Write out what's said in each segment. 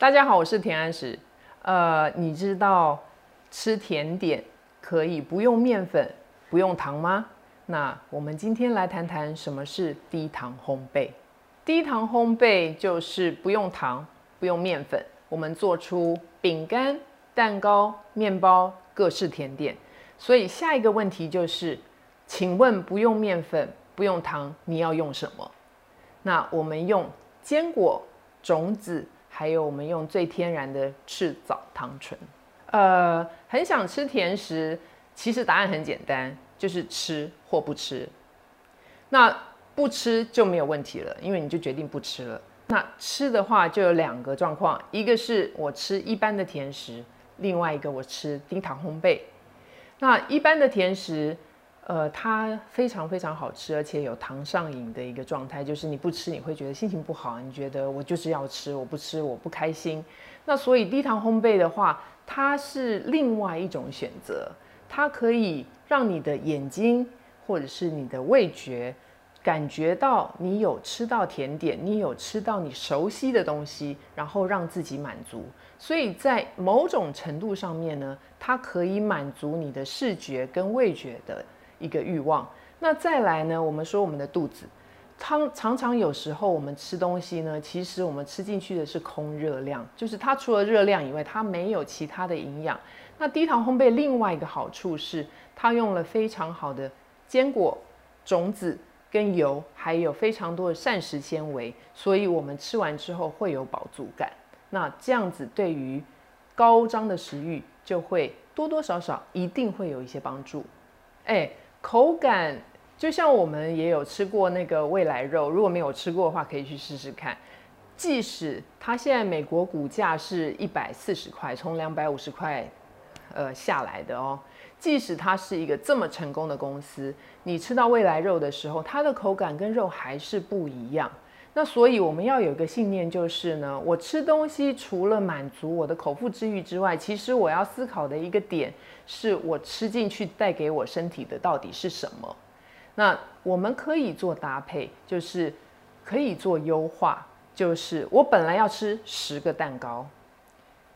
大家好，我是田安石。呃，你知道吃甜点可以不用面粉、不用糖吗？那我们今天来谈谈什么是低糖烘焙。低糖烘焙就是不用糖、不用面粉，我们做出饼干、蛋糕、面包、各式甜点。所以下一个问题就是，请问不用面粉、不用糖，你要用什么？那我们用坚果、种子。还有我们用最天然的赤藻糖醇，呃，很想吃甜食，其实答案很简单，就是吃或不吃。那不吃就没有问题了，因为你就决定不吃了。那吃的话就有两个状况，一个是我吃一般的甜食，另外一个我吃低糖烘焙。那一般的甜食。呃，它非常非常好吃，而且有糖上瘾的一个状态，就是你不吃你会觉得心情不好，你觉得我就是要吃，我不吃我不开心。那所以低糖烘焙的话，它是另外一种选择，它可以让你的眼睛或者是你的味觉感觉到你有吃到甜点，你有吃到你熟悉的东西，然后让自己满足。所以在某种程度上面呢，它可以满足你的视觉跟味觉的。一个欲望，那再来呢？我们说我们的肚子，常常常有时候我们吃东西呢，其实我们吃进去的是空热量，就是它除了热量以外，它没有其他的营养。那低糖烘焙另外一个好处是，它用了非常好的坚果、种子跟油，还有非常多的膳食纤维，所以我们吃完之后会有饱足感。那这样子对于高张的食欲，就会多多少少一定会有一些帮助。哎。口感就像我们也有吃过那个未来肉，如果没有吃过的话，可以去试试看。即使它现在美国股价是一百四十块，从两百五十块呃下来的哦。即使它是一个这么成功的公司，你吃到未来肉的时候，它的口感跟肉还是不一样。那所以我们要有一个信念，就是呢，我吃东西除了满足我的口腹之欲之外，其实我要思考的一个点，是我吃进去带给我身体的到底是什么。那我们可以做搭配，就是可以做优化，就是我本来要吃十个蛋糕，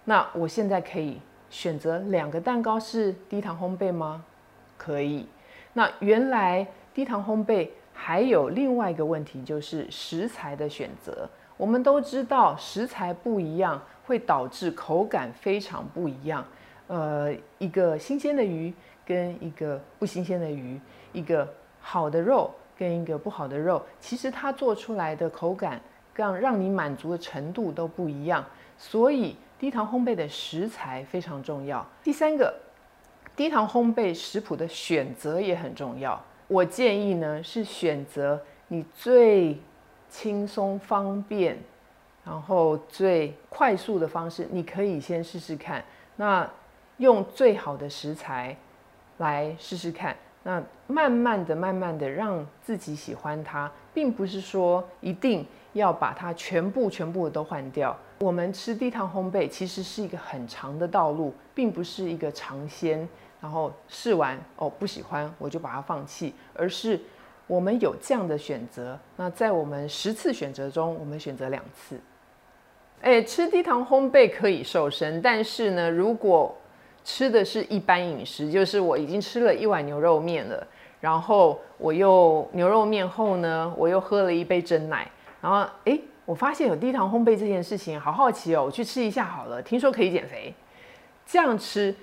那我现在可以选择两个蛋糕是低糖烘焙吗？可以。那原来低糖烘焙。还有另外一个问题，就是食材的选择。我们都知道，食材不一样会导致口感非常不一样。呃，一个新鲜的鱼跟一个不新鲜的鱼，一个好的肉跟一个不好的肉，其实它做出来的口感让让你满足的程度都不一样。所以，低糖烘焙的食材非常重要。第三个，低糖烘焙食谱的选择也很重要。我建议呢，是选择你最轻松方便，然后最快速的方式。你可以先试试看，那用最好的食材来试试看。那慢慢的、慢慢的让自己喜欢它，并不是说一定要把它全部、全部都换掉。我们吃低糖烘焙其实是一个很长的道路，并不是一个尝鲜。然后试完哦，不喜欢我就把它放弃，而是我们有这样的选择。那在我们十次选择中，我们选择两次。哎，吃低糖烘焙可以瘦身，但是呢，如果吃的是一般饮食，就是我已经吃了一碗牛肉面了，然后我又牛肉面后呢，我又喝了一杯真奶，然后哎，我发现有低糖烘焙这件事情，好好奇哦，我去吃一下好了，听说可以减肥，这样吃。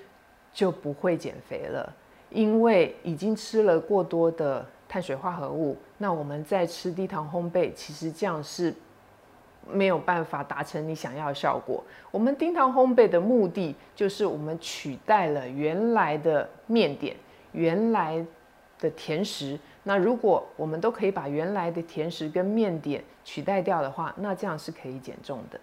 就不会减肥了，因为已经吃了过多的碳水化合物。那我们再吃低糖烘焙，其实这样是没有办法达成你想要的效果。我们低糖烘焙的目的就是我们取代了原来的面点、原来的甜食。那如果我们都可以把原来的甜食跟面点取代掉的话，那这样是可以减重的。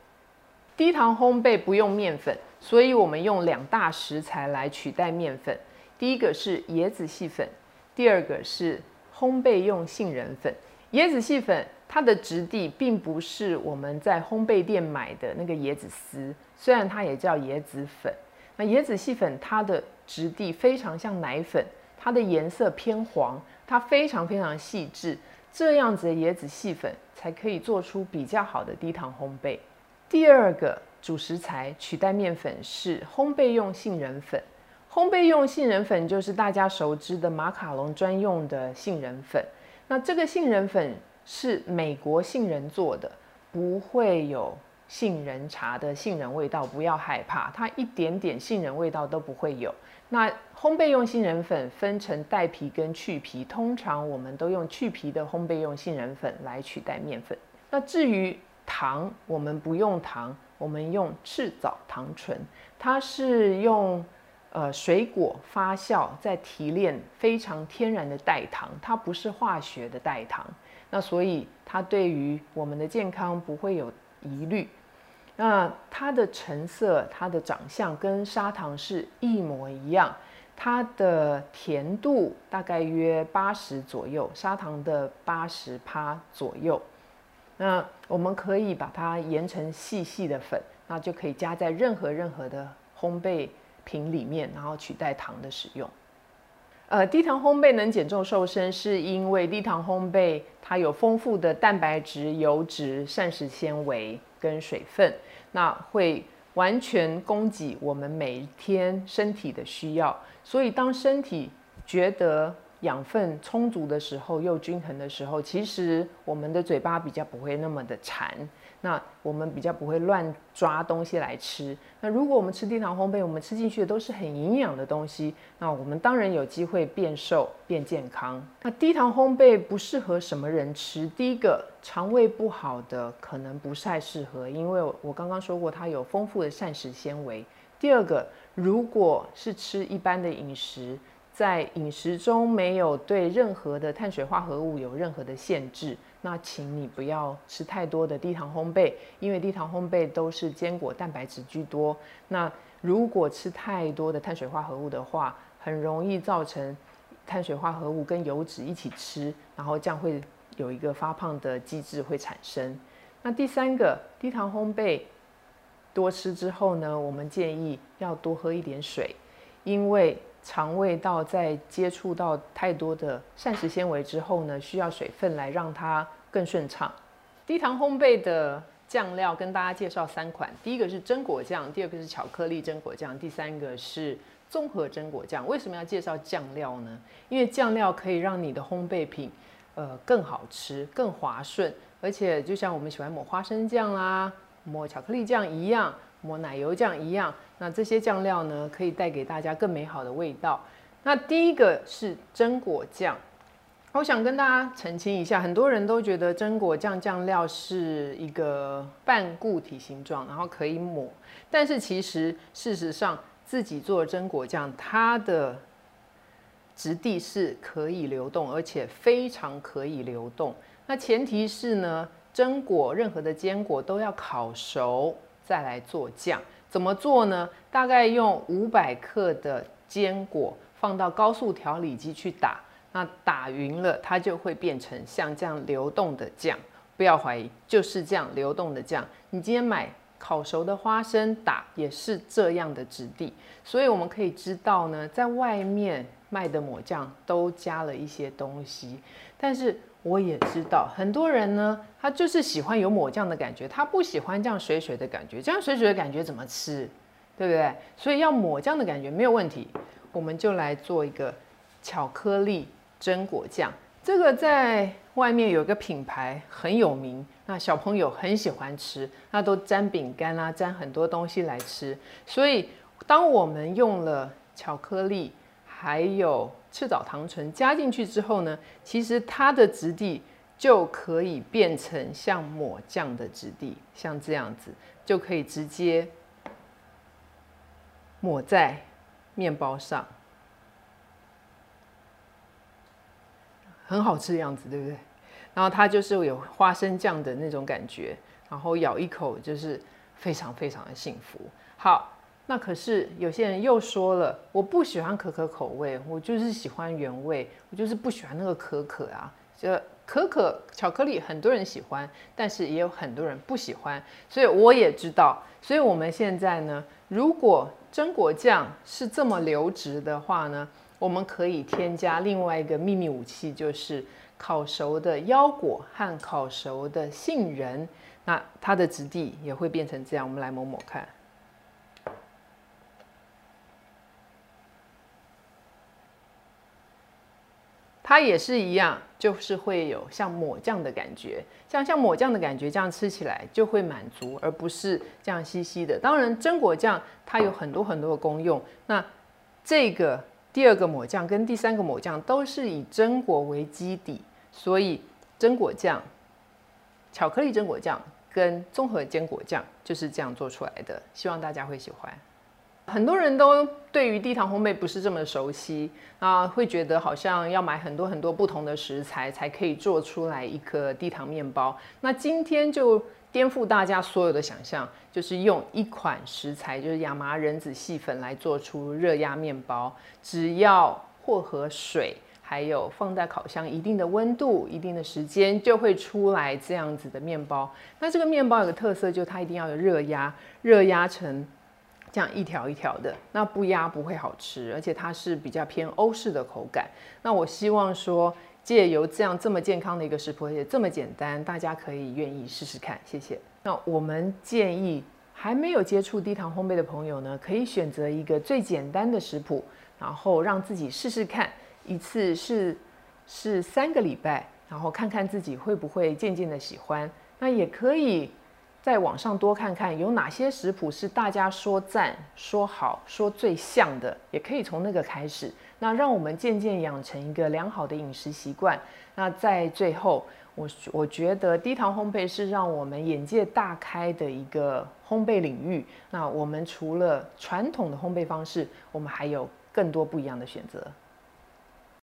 低糖烘焙不用面粉，所以我们用两大食材来取代面粉。第一个是椰子细粉，第二个是烘焙用杏仁粉。椰子细粉它的质地并不是我们在烘焙店买的那个椰子丝，虽然它也叫椰子粉。那椰子细粉它的质地非常像奶粉，它的颜色偏黄，它非常非常细致。这样子的椰子细粉才可以做出比较好的低糖烘焙。第二个主食材取代面粉是烘焙用杏仁粉。烘焙用杏仁粉就是大家熟知的马卡龙专用的杏仁粉。那这个杏仁粉是美国杏仁做的，不会有杏仁茶的杏仁味道，不要害怕，它一点点杏仁味道都不会有。那烘焙用杏仁粉分成带皮跟去皮，通常我们都用去皮的烘焙用杏仁粉来取代面粉。那至于糖，我们不用糖，我们用赤藻糖醇，它是用。呃，水果发酵再提炼，非常天然的代糖，它不是化学的代糖，那所以它对于我们的健康不会有疑虑。那它的成色、它的长相跟砂糖是一模一样，它的甜度大概约八十左右，砂糖的八十趴左右。那我们可以把它研成细细的粉，那就可以加在任何任何的烘焙。品里面，然后取代糖的使用。呃，低糖烘焙能减重瘦身，是因为低糖烘焙它有丰富的蛋白质、油脂、膳食纤维跟水分，那会完全供给我们每天身体的需要。所以，当身体觉得养分充足的时候，又均衡的时候，其实我们的嘴巴比较不会那么的馋。那我们比较不会乱抓东西来吃。那如果我们吃低糖烘焙，我们吃进去的都是很营养的东西，那我们当然有机会变瘦、变健康。那低糖烘焙不适合什么人吃？第一个，肠胃不好的可能不太适合，因为我刚刚说过它有丰富的膳食纤维。第二个，如果是吃一般的饮食。在饮食中没有对任何的碳水化合物有任何的限制，那请你不要吃太多的低糖烘焙，因为低糖烘焙都是坚果蛋白质居多。那如果吃太多的碳水化合物的话，很容易造成碳水化合物跟油脂一起吃，然后这样会有一个发胖的机制会产生。那第三个，低糖烘焙多吃之后呢，我们建议要多喝一点水，因为。肠胃道在接触到太多的膳食纤维之后呢，需要水分来让它更顺畅。低糖烘焙的酱料跟大家介绍三款，第一个是榛果酱，第二个是巧克力榛果酱，第三个是综合榛果酱。为什么要介绍酱料呢？因为酱料可以让你的烘焙品呃更好吃、更滑顺，而且就像我们喜欢抹花生酱啦、抹巧克力酱一样。抹奶油酱一样，那这些酱料呢，可以带给大家更美好的味道。那第一个是榛果酱，我想跟大家澄清一下，很多人都觉得榛果酱酱料是一个半固体形状，然后可以抹，但是其实事实上自己做榛果酱，它的质地是可以流动，而且非常可以流动。那前提是呢，榛果任何的坚果都要烤熟。再来做酱，怎么做呢？大概用五百克的坚果放到高速调理机去打，那打匀了，它就会变成像这样流动的酱。不要怀疑，就是这样流动的酱。你今天买烤熟的花生打也是这样的质地，所以我们可以知道呢，在外面卖的抹酱都加了一些东西，但是。我也知道很多人呢，他就是喜欢有抹酱的感觉，他不喜欢这样水水的感觉。这样水水的感觉怎么吃，对不对？所以要抹酱的感觉没有问题，我们就来做一个巧克力榛果酱。这个在外面有一个品牌很有名，那小朋友很喜欢吃，那都沾饼干啦，沾很多东西来吃。所以当我们用了巧克力，还有赤藻糖醇加进去之后呢，其实它的质地就可以变成像抹酱的质地，像这样子就可以直接抹在面包上，很好吃的样子，对不对？然后它就是有花生酱的那种感觉，然后咬一口就是非常非常的幸福。好。那可是有些人又说了，我不喜欢可可口味，我就是喜欢原味，我就是不喜欢那个可可啊。就可可巧克力很多人喜欢，但是也有很多人不喜欢，所以我也知道。所以我们现在呢，如果榛果酱是这么流质的话呢，我们可以添加另外一个秘密武器，就是烤熟的腰果和烤熟的杏仁。那它的质地也会变成这样。我们来抹抹看。它也是一样，就是会有像抹酱的感觉，像像抹酱的感觉，这样吃起来就会满足，而不是这样稀稀的。当然，榛果酱它有很多很多的功用。那这个第二个抹酱跟第三个抹酱都是以榛果为基底，所以榛果酱、巧克力榛果酱跟综合坚果酱就是这样做出来的。希望大家会喜欢。很多人都对于低糖烘焙不是这么熟悉啊，会觉得好像要买很多很多不同的食材才可以做出来一个低糖面包。那今天就颠覆大家所有的想象，就是用一款食材，就是亚麻仁籽细粉来做出热压面包。只要和合水，还有放在烤箱一定的温度、一定的时间，就会出来这样子的面包。那这个面包有个特色，就它一定要有热压，热压成。这样一条一条的，那不压不会好吃，而且它是比较偏欧式的口感。那我希望说，借由这样这么健康的一个食谱，而且这么简单，大家可以愿意试试看。谢谢。那我们建议还没有接触低糖烘焙的朋友呢，可以选择一个最简单的食谱，然后让自己试试看，一次是是三个礼拜，然后看看自己会不会渐渐的喜欢。那也可以。在网上多看看有哪些食谱是大家说赞、说好、说最像的，也可以从那个开始。那让我们渐渐养成一个良好的饮食习惯。那在最后，我我觉得低糖烘焙是让我们眼界大开的一个烘焙领域。那我们除了传统的烘焙方式，我们还有更多不一样的选择。